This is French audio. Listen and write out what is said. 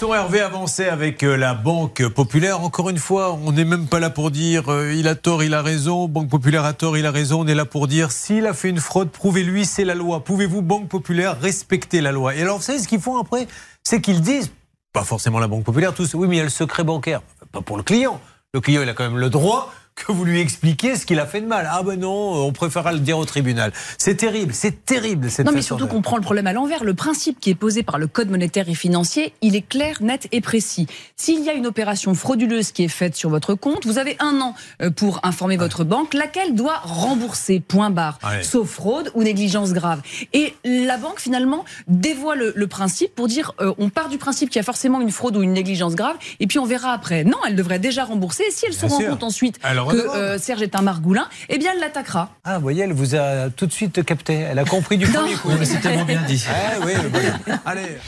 laissons Hervé avancer avec euh, la Banque Populaire. Encore une fois, on n'est même pas là pour dire euh, il a tort, il a raison. Banque Populaire a tort, il a raison. On est là pour dire s'il a fait une fraude, prouvez-lui, c'est la loi. Pouvez-vous, Banque Populaire, respecter la loi? Et alors, vous savez ce qu'ils font après? C'est qu'ils disent, pas forcément la Banque Populaire, tous, oui, mais il y a le secret bancaire. Pas pour le client. Le client, il a quand même le droit que vous lui expliquiez ce qu'il a fait de mal. Ah ben non, on préférera le dire au tribunal. C'est terrible, c'est terrible cette Non, mais surtout qu'on prend le problème à l'envers. Le principe qui est posé par le Code monétaire et financier, il est clair, net et précis. S'il y a une opération frauduleuse qui est faite sur votre compte, vous avez un an euh, pour informer votre banque, laquelle doit rembourser, point barre, Ouais. sauf fraude ou négligence grave. Et la banque, finalement, dévoie le, principe pour dire, euh, on part du principe qu'il y a forcément une fraude ou une négligence grave, et puis on verra après. Non, elle devrait déjà rembourser. Et si elle se Bien rend sûr. compte ensuite que euh, Serge est un margoulin, eh bien, elle l'attaquera. Ah, vous voyez, elle vous a tout de suite capté. Elle a compris du premier coup. Oui, mais c'est tellement bien dit. Ah oui. Allez.